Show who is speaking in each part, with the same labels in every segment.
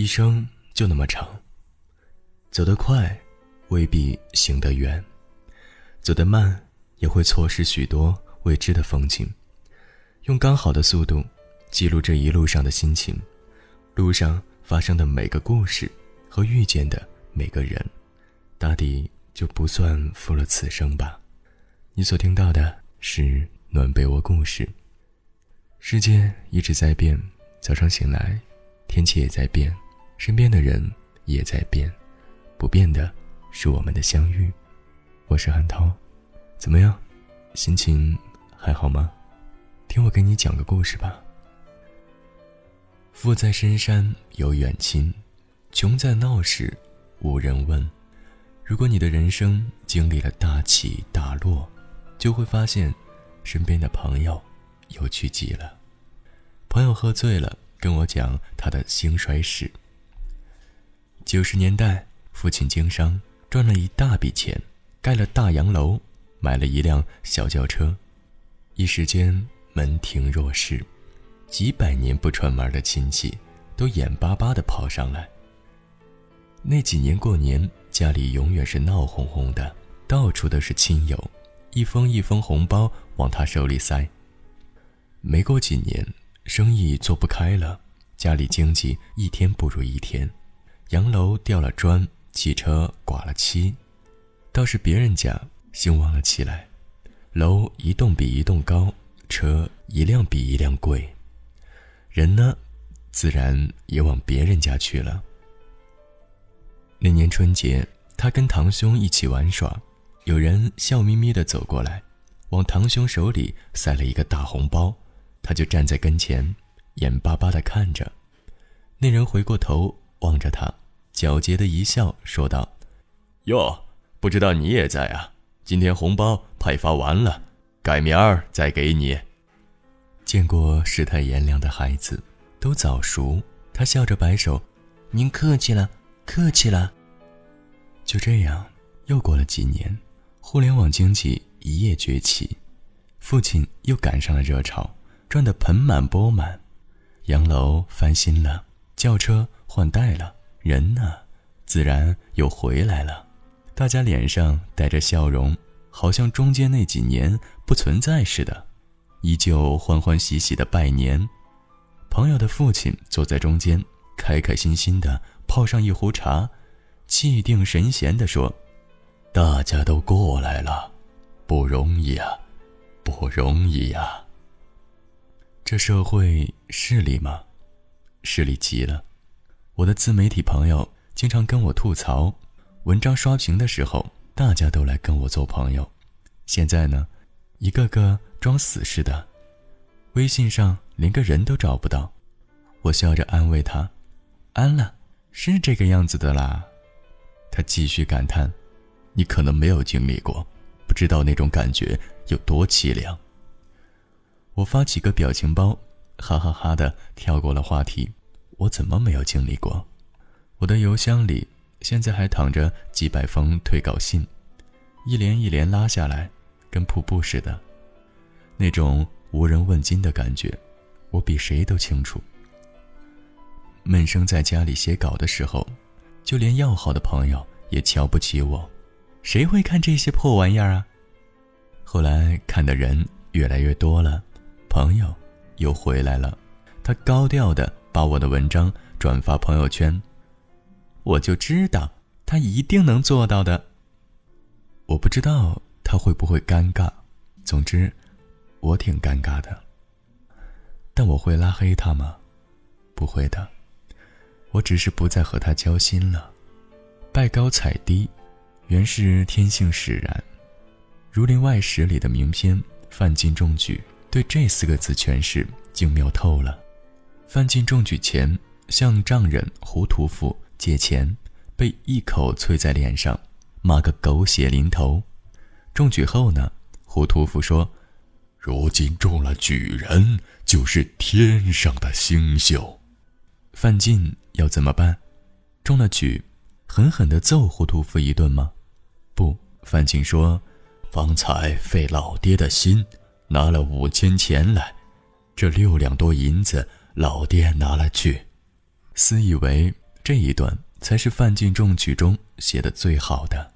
Speaker 1: 一生就那么长，走得快，未必行得远；走得慢，也会错失许多未知的风景。用刚好的速度，记录这一路上的心情，路上发生的每个故事和遇见的每个人，大抵就不算负了此生吧。你所听到的是暖被窝故事。世界一直在变，早上醒来，天气也在变，身边的人也在变，不变的是我们的相遇。我是韩涛，怎么样，心情还好吗？听我给你讲个故事吧。富在深山有远亲，穷在闹市无人问。如果你的人生经历了大起大落，就会发现，身边的朋友。有趣极了。朋友喝醉了，跟我讲他的兴衰史。九十年代，父亲经商，赚了一大笔钱，盖了大洋楼，买了一辆小轿车，一时间门庭若市，几百年不串门的亲戚都眼巴巴地跑上来。那几年过年，家里永远是闹哄哄的，到处都是亲友，一封一封红包往他手里塞。没过几年，生意做不开了，家里经济一天不如一天，洋楼掉了砖，汽车刮了漆，倒是别人家兴旺了起来，楼一栋比一栋高，车一辆比一辆贵，人呢，自然也往别人家去了。那年春节，他跟堂兄一起玩耍，有人笑眯眯地走过来，往堂兄手里塞了一个大红包。他就站在跟前，眼巴巴地看着。那人回过头望着他，皎洁的一笑，说道：“哟，不知道你也在啊？今天红包派发完了，改明儿再给你。”见过世态炎凉的孩子，都早熟。他笑着摆手：“您客气了，客气了。”就这样，又过了几年，互联网经济一夜崛起，父亲又赶上了热潮。赚得盆满钵满，洋楼翻新了，轿车换代了，人呢，自然又回来了。大家脸上带着笑容，好像中间那几年不存在似的，依旧欢欢喜喜的拜年。朋友的父亲坐在中间，开开心心的泡上一壶茶，气定神闲地说：“大家都过来了，不容易啊，不容易呀。”这社会势利吗？势利极了。我的自媒体朋友经常跟我吐槽，文章刷屏的时候，大家都来跟我做朋友。现在呢，一个个装死似的，微信上连个人都找不到。我笑着安慰他：“安了，是这个样子的啦。”他继续感叹：“你可能没有经历过，不知道那种感觉有多凄凉。”我发几个表情包，哈哈哈的跳过了话题。我怎么没有经历过？我的邮箱里现在还躺着几百封退稿信，一连一连拉下来，跟瀑布似的。那种无人问津的感觉，我比谁都清楚。闷声在家里写稿的时候，就连要好的朋友也瞧不起我。谁会看这些破玩意儿啊？后来看的人越来越多了。朋友又回来了，他高调的把我的文章转发朋友圈。我就知道他一定能做到的。我不知道他会不会尴尬，总之，我挺尴尬的。但我会拉黑他吗？不会的，我只是不再和他交心了。拜高踩低，原是天性使然。《儒林外史》里的名篇“范进中举”。对这四个字诠释精妙透了。范进中举前向丈人胡屠夫借钱，被一口啐在脸上，骂个狗血淋头。中举后呢，胡屠夫说：“如今中了举人，就是天上的星宿。”范进要怎么办？中了举，狠狠地揍胡屠夫一顿吗？不，范进说：“方才费老爹的心。”拿了五千钱来，这六两多银子，老爹拿了去。私以为这一段才是范进中曲中写的最好的。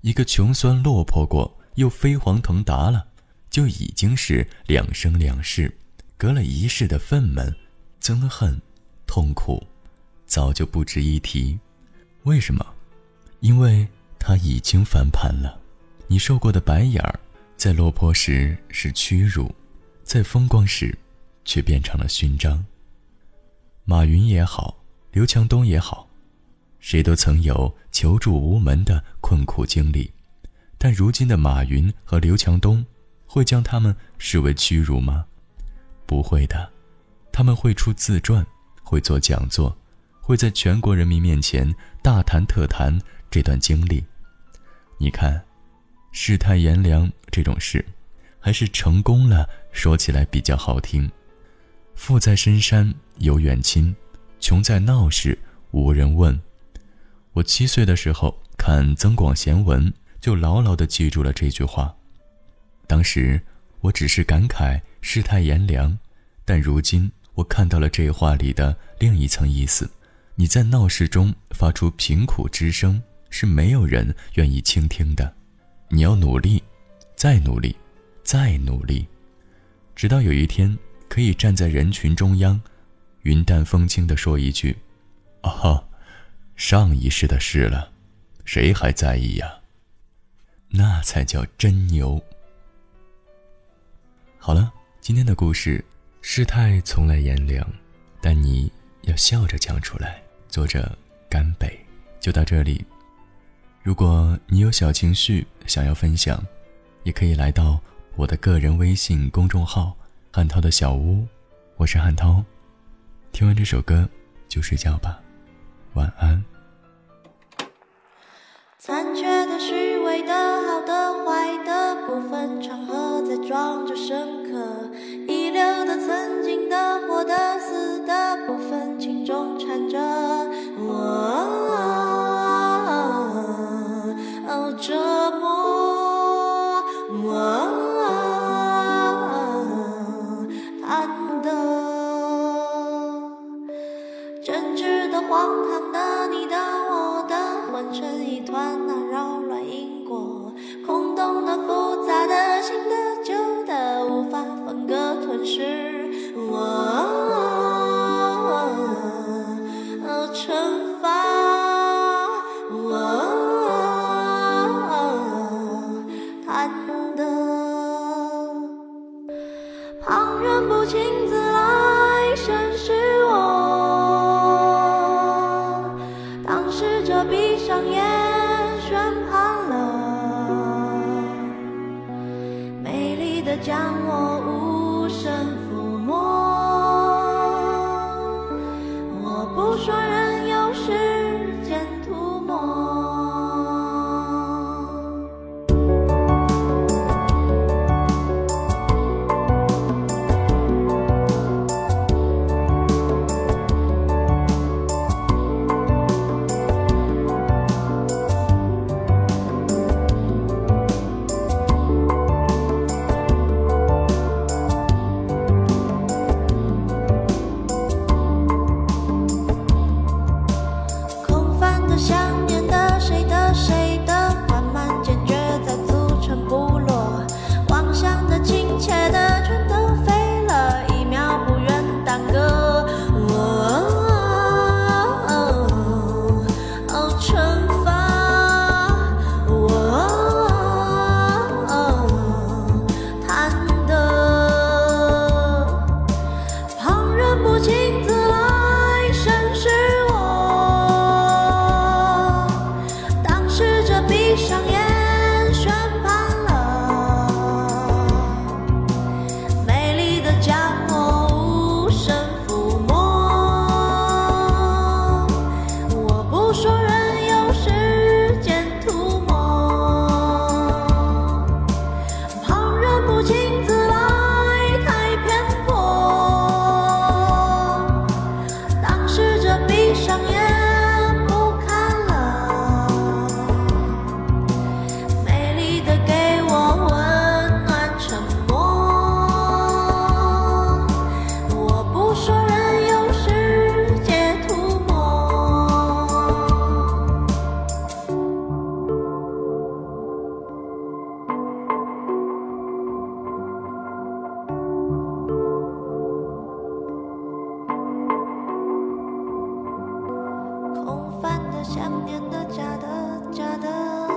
Speaker 1: 一个穷酸落魄过，又飞黄腾达了，就已经是两生两世，隔了一世的愤懑、憎恨、痛苦，早就不值一提。为什么？因为他已经翻盘了。你受过的白眼儿，在落魄时是屈辱，在风光时，却变成了勋章。马云也好，刘强东也好，谁都曾有求助无门的困苦经历，但如今的马云和刘强东，会将他们视为屈辱吗？不会的，他们会出自传，会做讲座。会在全国人民面前大谈特谈这段经历。你看，世态炎凉这种事，还是成功了说起来比较好听。富在深山有远亲，穷在闹市无人问。我七岁的时候看《增广贤文》，就牢牢地记住了这句话。当时我只是感慨世态炎凉，但如今我看到了这话里的另一层意思。你在闹市中发出贫苦之声，是没有人愿意倾听的。你要努力，再努力，再努力，直到有一天可以站在人群中央，云淡风轻地说一句：“哦，上一世的事了，谁还在意呀？”那才叫真牛。好了，今天的故事，世态从来炎凉，但你要笑着讲出来。作者甘北就到这里。如果你有小情绪想要分享，也可以来到我的个人微信公众号“汉涛的小屋”，我是汉涛。听完这首歌就睡觉吧，晚安。
Speaker 2: 残缺的、虚伪的、好的、坏的不分，场合在装着深刻；一团，那扰乱因果，空洞的、复杂的、新的、旧的，无法分割、吞噬。将空泛的、想念的、假的、假的。